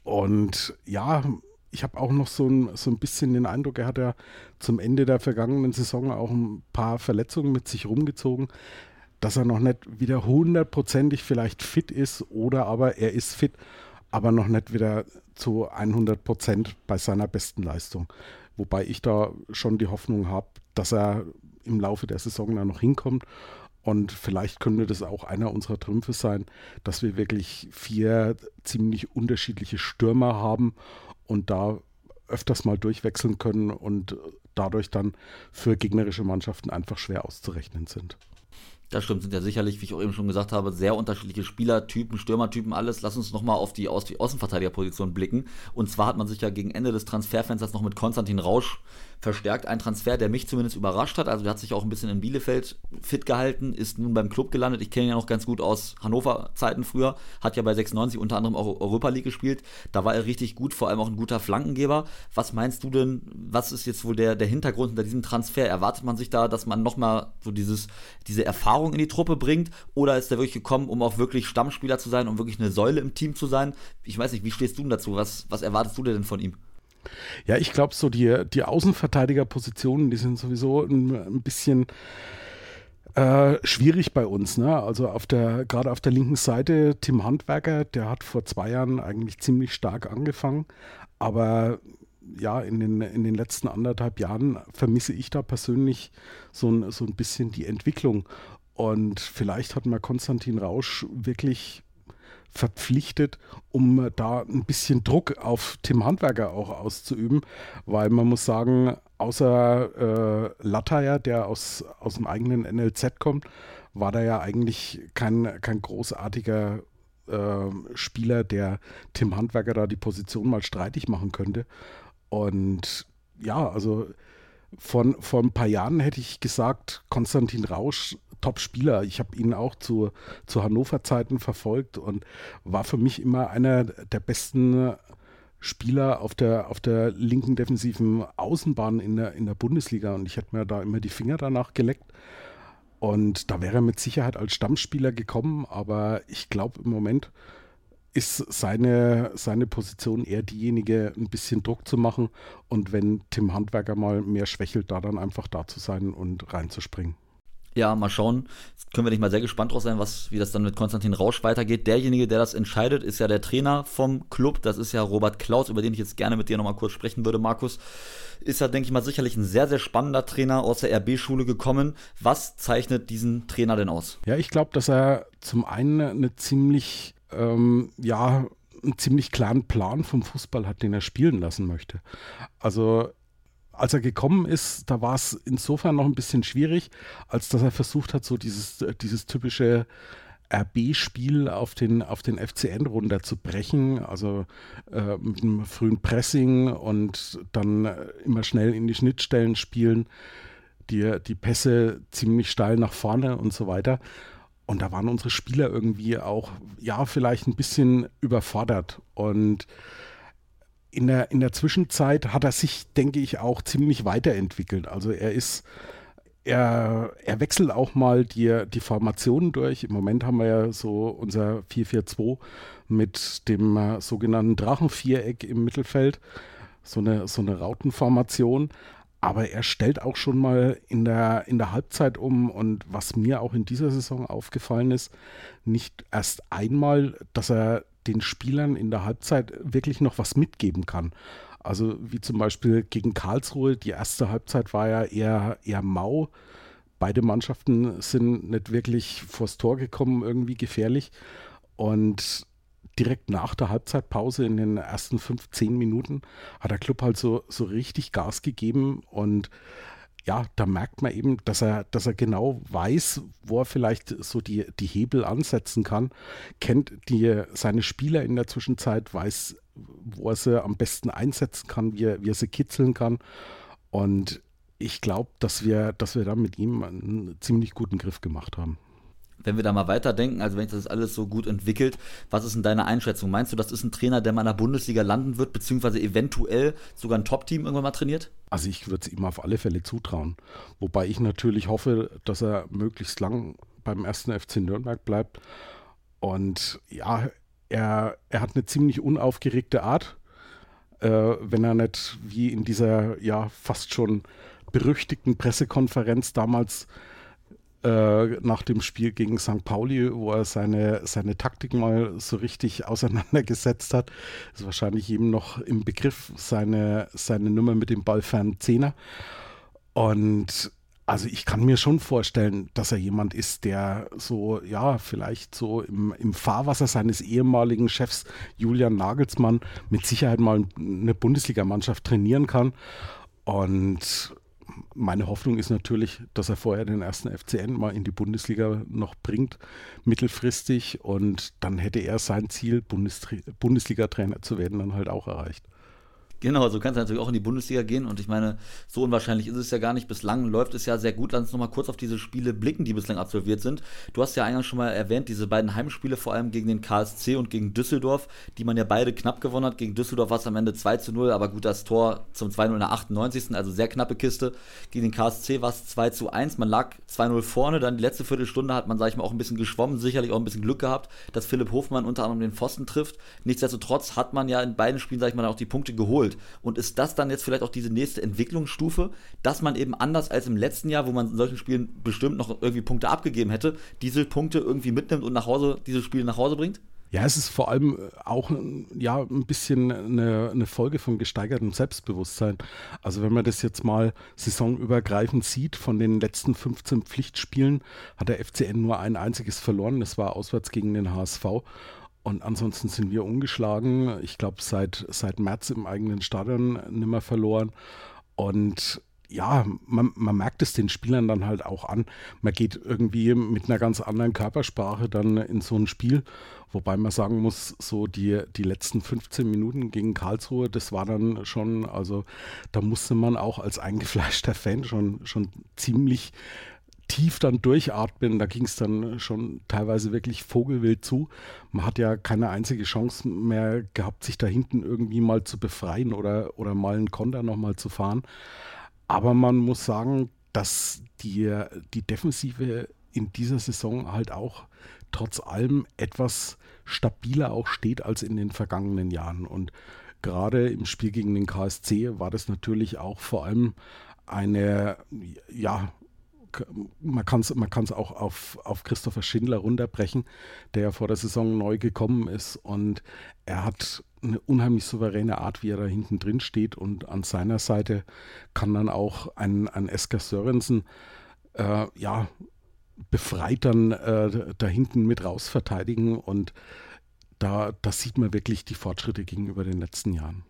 Und ja, ich habe auch noch so ein, so ein bisschen den Eindruck, er hat ja zum Ende der vergangenen Saison auch ein paar Verletzungen mit sich rumgezogen dass er noch nicht wieder hundertprozentig vielleicht fit ist oder aber er ist fit, aber noch nicht wieder zu 100 Prozent bei seiner besten Leistung. Wobei ich da schon die Hoffnung habe, dass er im Laufe der Saison da noch hinkommt. Und vielleicht könnte das auch einer unserer Trümpfe sein, dass wir wirklich vier ziemlich unterschiedliche Stürmer haben und da öfters mal durchwechseln können und dadurch dann für gegnerische Mannschaften einfach schwer auszurechnen sind. Das stimmt, sind ja sicherlich, wie ich auch eben schon gesagt habe, sehr unterschiedliche Spielertypen, Stürmertypen, alles. Lass uns nochmal auf die, auf die Außenverteidigerposition blicken. Und zwar hat man sich ja gegen Ende des Transferfensters noch mit Konstantin Rausch verstärkt. Ein Transfer, der mich zumindest überrascht hat. Also der hat sich auch ein bisschen in Bielefeld fit gehalten, ist nun beim Club gelandet. Ich kenne ihn ja noch ganz gut aus Hannover-Zeiten früher. Hat ja bei 96 unter anderem auch Europa League gespielt. Da war er richtig gut, vor allem auch ein guter Flankengeber. Was meinst du denn, was ist jetzt wohl der, der Hintergrund hinter diesem Transfer? Erwartet man sich da, dass man nochmal so dieses, diese Erfahrung in die Truppe bringt? Oder ist der wirklich gekommen, um auch wirklich Stammspieler zu sein, um wirklich eine Säule im Team zu sein? Ich weiß nicht, wie stehst du dazu? Was, was erwartest du denn von ihm? Ja, ich glaube, so die, die Außenverteidigerpositionen, die sind sowieso ein, ein bisschen äh, schwierig bei uns. Ne? Also auf der, gerade auf der linken Seite, Tim Handwerker, der hat vor zwei Jahren eigentlich ziemlich stark angefangen, aber ja, in den, in den letzten anderthalb Jahren vermisse ich da persönlich so ein, so ein bisschen die Entwicklung. Und vielleicht hat mal Konstantin Rausch wirklich verpflichtet, um da ein bisschen Druck auf Tim Handwerker auch auszuüben, weil man muss sagen, außer äh, Latteier, der aus, aus dem eigenen NLZ kommt, war da ja eigentlich kein, kein großartiger äh, Spieler, der Tim Handwerker da die Position mal streitig machen könnte. Und ja, also von, vor ein paar Jahren hätte ich gesagt, Konstantin Rausch Top-Spieler. Ich habe ihn auch zu, zu Hannover-Zeiten verfolgt und war für mich immer einer der besten Spieler auf der, auf der linken defensiven Außenbahn in der, in der Bundesliga und ich hätte mir da immer die Finger danach geleckt. Und da wäre er mit Sicherheit als Stammspieler gekommen, aber ich glaube im Moment ist seine, seine Position eher diejenige, ein bisschen Druck zu machen und wenn Tim Handwerker mal mehr schwächelt, da dann einfach da zu sein und reinzuspringen. Ja, mal schauen. Jetzt können wir nicht mal sehr gespannt drauf sein, was, wie das dann mit Konstantin Rausch weitergeht. Derjenige, der das entscheidet, ist ja der Trainer vom Club. Das ist ja Robert Klaus, über den ich jetzt gerne mit dir nochmal kurz sprechen würde, Markus. Ist ja, denke ich mal, sicherlich ein sehr, sehr spannender Trainer aus der RB-Schule gekommen. Was zeichnet diesen Trainer denn aus? Ja, ich glaube, dass er zum einen eine ziemlich, ähm, ja, einen ziemlich klaren Plan vom Fußball hat, den er spielen lassen möchte. Also als er gekommen ist, da war es insofern noch ein bisschen schwierig, als dass er versucht hat, so dieses, äh, dieses typische RB-Spiel auf den, auf den FCN runterzubrechen, also äh, mit einem frühen Pressing und dann äh, immer schnell in die Schnittstellen spielen, die, die Pässe ziemlich steil nach vorne und so weiter. Und da waren unsere Spieler irgendwie auch, ja, vielleicht ein bisschen überfordert. Und in der, in der Zwischenzeit hat er sich, denke ich, auch ziemlich weiterentwickelt. Also er ist, er, er wechselt auch mal die, die Formationen durch. Im Moment haben wir ja so unser 4-4-2 mit dem äh, sogenannten Drachenviereck im Mittelfeld, so eine, so eine Rautenformation. Aber er stellt auch schon mal in der, in der Halbzeit um und was mir auch in dieser Saison aufgefallen ist, nicht erst einmal, dass er den Spielern in der Halbzeit wirklich noch was mitgeben kann. Also wie zum Beispiel gegen Karlsruhe, die erste Halbzeit war ja eher, eher mau. Beide Mannschaften sind nicht wirklich vors Tor gekommen, irgendwie gefährlich. Und direkt nach der Halbzeitpause in den ersten fünf, zehn Minuten hat der Club halt so, so richtig Gas gegeben und ja, da merkt man eben, dass er, dass er genau weiß, wo er vielleicht so die, die Hebel ansetzen kann, kennt die, seine Spieler in der Zwischenzeit, weiß, wo er sie am besten einsetzen kann, wie er, wie er sie kitzeln kann. Und ich glaube, dass wir, dass wir da mit ihm einen ziemlich guten Griff gemacht haben wenn wir da mal weiterdenken, also wenn sich das alles so gut entwickelt, was ist denn deine Einschätzung? Meinst du, das ist ein Trainer, der mal in der Bundesliga landen wird, beziehungsweise eventuell sogar ein Top-Team irgendwann mal trainiert? Also ich würde es ihm auf alle Fälle zutrauen. Wobei ich natürlich hoffe, dass er möglichst lang beim ersten FC Nürnberg bleibt. Und ja, er, er hat eine ziemlich unaufgeregte Art. Äh, wenn er nicht wie in dieser ja fast schon berüchtigten Pressekonferenz damals äh, nach dem Spiel gegen St. Pauli, wo er seine, seine Taktik mal so richtig auseinandergesetzt hat. Ist wahrscheinlich eben noch im Begriff seine, seine Nummer mit dem Ballfern Zehner. Und also ich kann mir schon vorstellen, dass er jemand ist, der so, ja, vielleicht so im, im Fahrwasser seines ehemaligen Chefs Julian Nagelsmann mit Sicherheit mal eine Bundesligamannschaft trainieren kann. Und meine Hoffnung ist natürlich, dass er vorher den ersten FCN mal in die Bundesliga noch bringt, mittelfristig. Und dann hätte er sein Ziel, Bundesliga-Trainer zu werden, dann halt auch erreicht. Genau, so kannst du natürlich auch in die Bundesliga gehen und ich meine, so unwahrscheinlich ist es ja gar nicht. Bislang läuft es ja sehr gut. Lass uns nochmal kurz auf diese Spiele blicken, die bislang absolviert sind. Du hast ja eingangs schon mal erwähnt, diese beiden Heimspiele, vor allem gegen den KSC und gegen Düsseldorf, die man ja beide knapp gewonnen hat. Gegen Düsseldorf war es am Ende 2 zu 0, aber gut, das Tor zum 2-0 in der 98. Also sehr knappe Kiste. Gegen den KSC war es 2 zu 1. Man lag 2-0 vorne, dann die letzte Viertelstunde hat man, sag ich mal, auch ein bisschen geschwommen, sicherlich auch ein bisschen Glück gehabt, dass Philipp Hofmann unter anderem den Pfosten trifft. Nichtsdestotrotz hat man ja in beiden Spielen, sag ich mal, auch die Punkte geholt. Und ist das dann jetzt vielleicht auch diese nächste Entwicklungsstufe, dass man eben anders als im letzten Jahr, wo man in solchen Spielen bestimmt noch irgendwie Punkte abgegeben hätte, diese Punkte irgendwie mitnimmt und nach Hause, diese Spiele nach Hause bringt? Ja, es ist vor allem äh, auch ja, ein bisschen eine, eine, Folge von gesteigertem Selbstbewusstsein. Also wenn man das jetzt mal saisonübergreifend sieht, von den letzten 15 Pflichtspielen hat der FCN nur ein einziges verloren. Das war auswärts gegen den HSV. Und ansonsten sind wir ungeschlagen. Ich glaube, seit, seit März im eigenen Stadion nimmer verloren. Und ja, man, man, merkt es den Spielern dann halt auch an. Man geht irgendwie mit einer ganz anderen Körpersprache dann in so ein Spiel. Wobei man sagen muss, so die, die letzten 15 Minuten gegen Karlsruhe, das war dann schon, also da musste man auch als eingefleischter Fan schon, schon ziemlich tief dann durchatmen. Da ging es dann schon teilweise wirklich vogelwild zu. Man hat ja keine einzige Chance mehr gehabt, sich da hinten irgendwie mal zu befreien oder, oder mal einen Konter nochmal zu fahren. Aber man muss sagen, dass die, die Defensive in dieser Saison halt auch trotz allem etwas stabiler auch steht als in den vergangenen Jahren. Und gerade im Spiel gegen den KSC war das natürlich auch vor allem eine, ja, man kann es man kann's auch auf, auf Christopher Schindler runterbrechen, der ja vor der Saison neu gekommen ist und er hat eine unheimlich souveräne Art, wie er da hinten drin steht und an seiner Seite kann dann auch ein, ein Esker Sörensen äh, ja, befreit dann äh, da hinten mit raus verteidigen und da, da sieht man wirklich die Fortschritte gegenüber den letzten Jahren.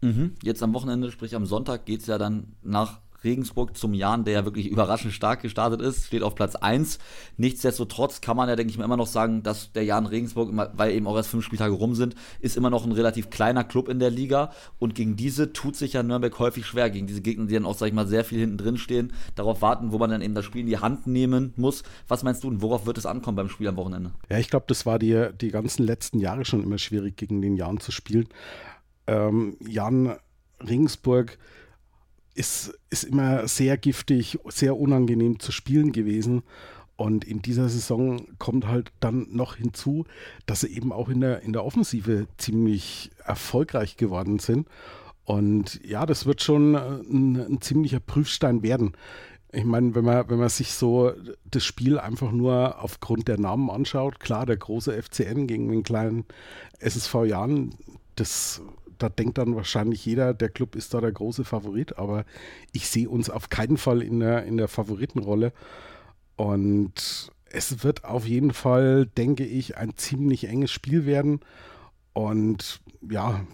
Mhm. Jetzt am Wochenende, sprich am Sonntag, geht es ja dann nach Regensburg zum Jan, der ja wirklich überraschend stark gestartet ist, steht auf Platz 1. Nichtsdestotrotz kann man ja, denke ich mir, immer noch sagen, dass der Jan Regensburg, weil eben auch erst fünf Spieltage rum sind, ist immer noch ein relativ kleiner Club in der Liga und gegen diese tut sich ja Nürnberg häufig schwer, gegen diese Gegner, die dann auch, sag ich mal, sehr viel hinten drin stehen, darauf warten, wo man dann eben das Spiel in die Hand nehmen muss. Was meinst du und worauf wird es ankommen beim Spiel am Wochenende? Ja, ich glaube, das war die, die ganzen letzten Jahre schon immer schwierig, gegen den Jan zu spielen. Ähm, Jan Regensburg ist, ist immer sehr giftig, sehr unangenehm zu spielen gewesen. Und in dieser Saison kommt halt dann noch hinzu, dass sie eben auch in der, in der Offensive ziemlich erfolgreich geworden sind. Und ja, das wird schon ein, ein ziemlicher Prüfstein werden. Ich meine, wenn man, wenn man sich so das Spiel einfach nur aufgrund der Namen anschaut, klar, der große FCN gegen den kleinen SSV Jan, das da denkt dann wahrscheinlich jeder, der Club ist da der große Favorit, aber ich sehe uns auf keinen Fall in der, in der Favoritenrolle. Und es wird auf jeden Fall, denke ich, ein ziemlich enges Spiel werden. Und ja,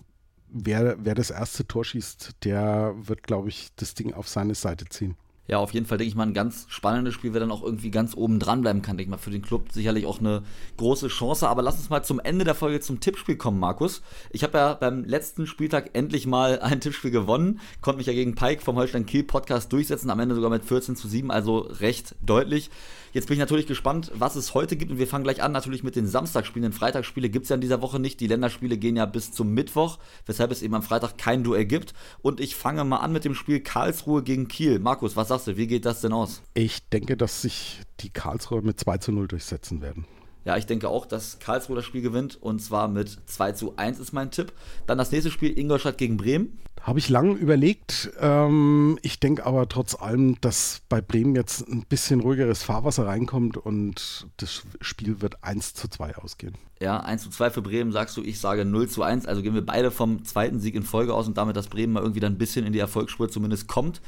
wer, wer das erste Tor schießt, der wird, glaube ich, das Ding auf seine Seite ziehen ja, auf jeden Fall, denke ich mal, ein ganz spannendes Spiel, wer dann auch irgendwie ganz oben dran bleiben kann, denke ich mal, für den Club sicherlich auch eine große Chance. Aber lass uns mal zum Ende der Folge zum Tippspiel kommen, Markus. Ich habe ja beim letzten Spieltag endlich mal ein Tippspiel gewonnen, konnte mich ja gegen Pike vom Holstein Kiel Podcast durchsetzen, am Ende sogar mit 14 zu 7, also recht deutlich. Jetzt bin ich natürlich gespannt, was es heute gibt und wir fangen gleich an natürlich mit den Samstagspielen. Den Freitagsspiele gibt es ja in dieser Woche nicht. Die Länderspiele gehen ja bis zum Mittwoch, weshalb es eben am Freitag kein Duell gibt. Und ich fange mal an mit dem Spiel Karlsruhe gegen Kiel. Markus, was sagst du? Wie geht das denn aus? Ich denke, dass sich die Karlsruhe mit 2 zu 0 durchsetzen werden. Ja, ich denke auch, dass Karlsruhe das Spiel gewinnt und zwar mit 2 zu 1 ist mein Tipp. Dann das nächste Spiel Ingolstadt gegen Bremen. Habe ich lang überlegt. Ähm, ich denke aber trotz allem, dass bei Bremen jetzt ein bisschen ruhigeres Fahrwasser reinkommt und das Spiel wird 1 zu 2 ausgehen. Ja, 1 zu 2 für Bremen sagst du, ich sage 0 zu 1. Also gehen wir beide vom zweiten Sieg in Folge aus und damit, dass Bremen mal irgendwie dann ein bisschen in die Erfolgsspur zumindest kommt.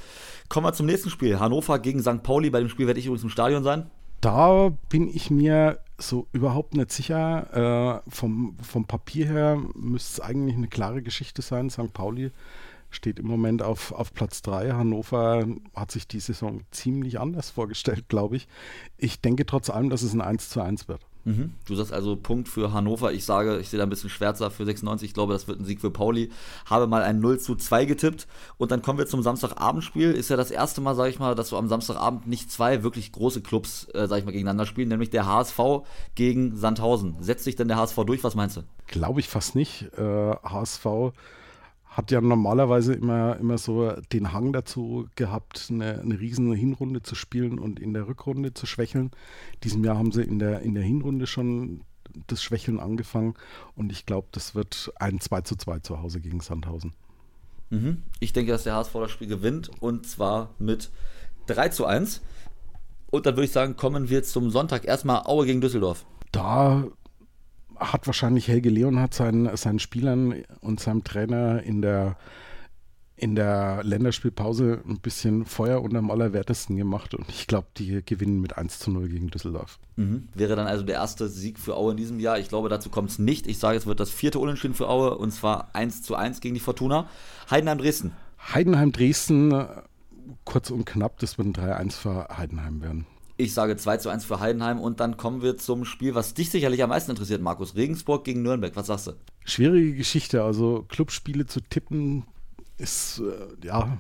Kommen wir zum nächsten Spiel. Hannover gegen St. Pauli. Bei dem Spiel werde ich übrigens im Stadion sein. Da bin ich mir so überhaupt nicht sicher. Äh, vom, vom Papier her müsste es eigentlich eine klare Geschichte sein. St. Pauli steht im Moment auf, auf Platz 3. Hannover hat sich die Saison ziemlich anders vorgestellt, glaube ich. Ich denke trotz allem, dass es ein 1 zu 1 wird. Mhm. Du sagst also Punkt für Hannover. Ich sage, ich sehe da ein bisschen schwärzer für 96. Ich glaube, das wird ein Sieg für Pauli. Habe mal ein 0 zu 2 getippt. Und dann kommen wir zum Samstagabendspiel. Ist ja das erste Mal, sage ich mal, dass wir am Samstagabend nicht zwei wirklich große Clubs, äh, sage ich mal, gegeneinander spielen, nämlich der HSV gegen Sandhausen. Setzt sich denn der HSV durch? Was meinst du? Glaube ich fast nicht. Äh, HSV hat ja normalerweise immer, immer so den Hang dazu gehabt, eine, eine riesen Hinrunde zu spielen und in der Rückrunde zu schwächeln. Diesem Jahr haben sie in der, in der Hinrunde schon das Schwächeln angefangen und ich glaube, das wird ein 2 zu 2 zu Hause gegen Sandhausen. Mhm. Ich denke, dass der HSV das Spiel gewinnt und zwar mit 3 zu 1. Und dann würde ich sagen, kommen wir zum Sonntag. Erstmal Aue gegen Düsseldorf. Da hat wahrscheinlich Helge Leonhardt seinen, seinen Spielern und seinem Trainer in der, in der Länderspielpause ein bisschen Feuer unterm Allerwertesten gemacht und ich glaube, die gewinnen mit 1 zu 0 gegen Düsseldorf. Mhm. Wäre dann also der erste Sieg für Aue in diesem Jahr. Ich glaube, dazu kommt es nicht. Ich sage, es wird das vierte Unentschieden für Aue und zwar 1 zu 1 gegen die Fortuna. Heidenheim Dresden. Heidenheim Dresden, kurz und knapp, das wird ein 3-1 für Heidenheim werden. Ich sage 2 zu 1 für Heidenheim und dann kommen wir zum Spiel, was dich sicherlich am meisten interessiert, Markus. Regensburg gegen Nürnberg. Was sagst du? Schwierige Geschichte. Also Clubspiele zu tippen ist, äh, ja,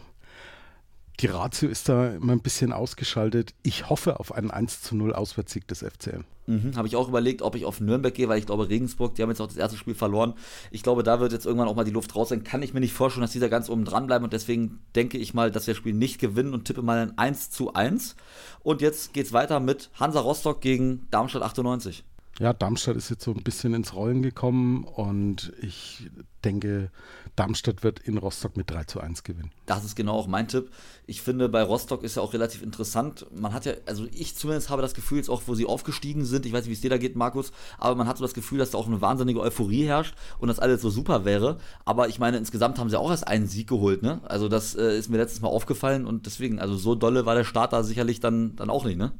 die Ratio ist da immer ein bisschen ausgeschaltet. Ich hoffe auf einen 1 zu 0 Auswärtssieg des FCN. Mhm, Habe ich auch überlegt, ob ich auf Nürnberg gehe, weil ich glaube, Regensburg, die haben jetzt auch das erste Spiel verloren. Ich glaube, da wird jetzt irgendwann auch mal die Luft raus sein. Kann ich mir nicht vorstellen, dass die da ganz oben dran bleiben und deswegen denke ich mal, dass wir das Spiel nicht gewinnen und tippe mal ein 1 zu 1. Und jetzt geht es weiter mit Hansa Rostock gegen Darmstadt 98. Ja, Darmstadt ist jetzt so ein bisschen ins Rollen gekommen und ich denke, Darmstadt wird in Rostock mit 3 zu 1 gewinnen. Das ist genau auch mein Tipp. Ich finde, bei Rostock ist ja auch relativ interessant. Man hat ja, also ich zumindest habe das Gefühl, jetzt auch, wo sie aufgestiegen sind, ich weiß nicht, wie es dir da geht, Markus, aber man hat so das Gefühl, dass da auch eine wahnsinnige Euphorie herrscht und dass alles so super wäre. Aber ich meine, insgesamt haben sie auch erst einen Sieg geholt, ne? Also das äh, ist mir letztes Mal aufgefallen und deswegen, also so dolle war der Start da sicherlich dann, dann auch nicht, ne?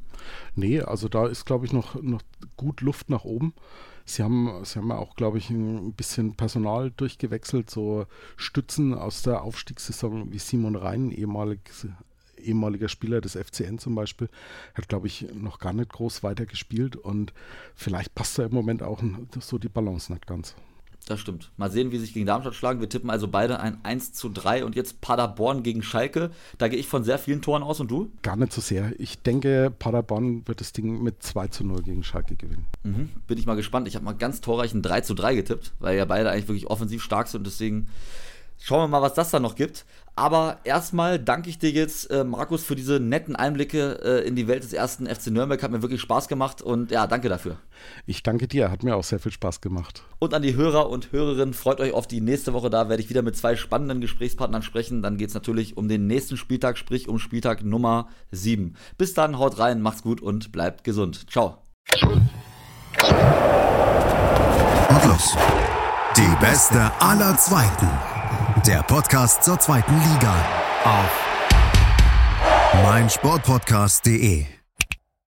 Nee, also da ist, glaube ich, noch, noch gut Luft nach oben. Sie haben, sie haben auch, glaube ich, ein bisschen Personal durchgewechselt, so Stützen aus der Aufstiegssaison wie Simon Rhein, ehemalig, ehemaliger Spieler des FCN zum Beispiel, hat, glaube ich, noch gar nicht groß weitergespielt und vielleicht passt da im Moment auch so die Balance nicht ganz. Das stimmt. Mal sehen, wie sich gegen Darmstadt schlagen. Wir tippen also beide ein 1 zu 3 und jetzt Paderborn gegen Schalke. Da gehe ich von sehr vielen Toren aus und du? Gar nicht so sehr. Ich denke, Paderborn wird das Ding mit 2 zu 0 gegen Schalke gewinnen. Mhm. Bin ich mal gespannt. Ich habe mal ganz torreich ein 3 zu 3 getippt, weil ja beide eigentlich wirklich offensiv stark sind und deswegen Schauen wir mal, was das da noch gibt. Aber erstmal danke ich dir jetzt, äh, Markus, für diese netten Einblicke äh, in die Welt des ersten FC Nürnberg. Hat mir wirklich Spaß gemacht und ja, danke dafür. Ich danke dir, hat mir auch sehr viel Spaß gemacht. Und an die Hörer und Hörerinnen, freut euch auf die nächste Woche. Da werde ich wieder mit zwei spannenden Gesprächspartnern sprechen. Dann geht es natürlich um den nächsten Spieltag, sprich um Spieltag Nummer 7. Bis dann, haut rein, macht's gut und bleibt gesund. Ciao. Und los. Die beste aller Zweiten. Der Podcast zur zweiten Liga auf meinsportpodcast.de.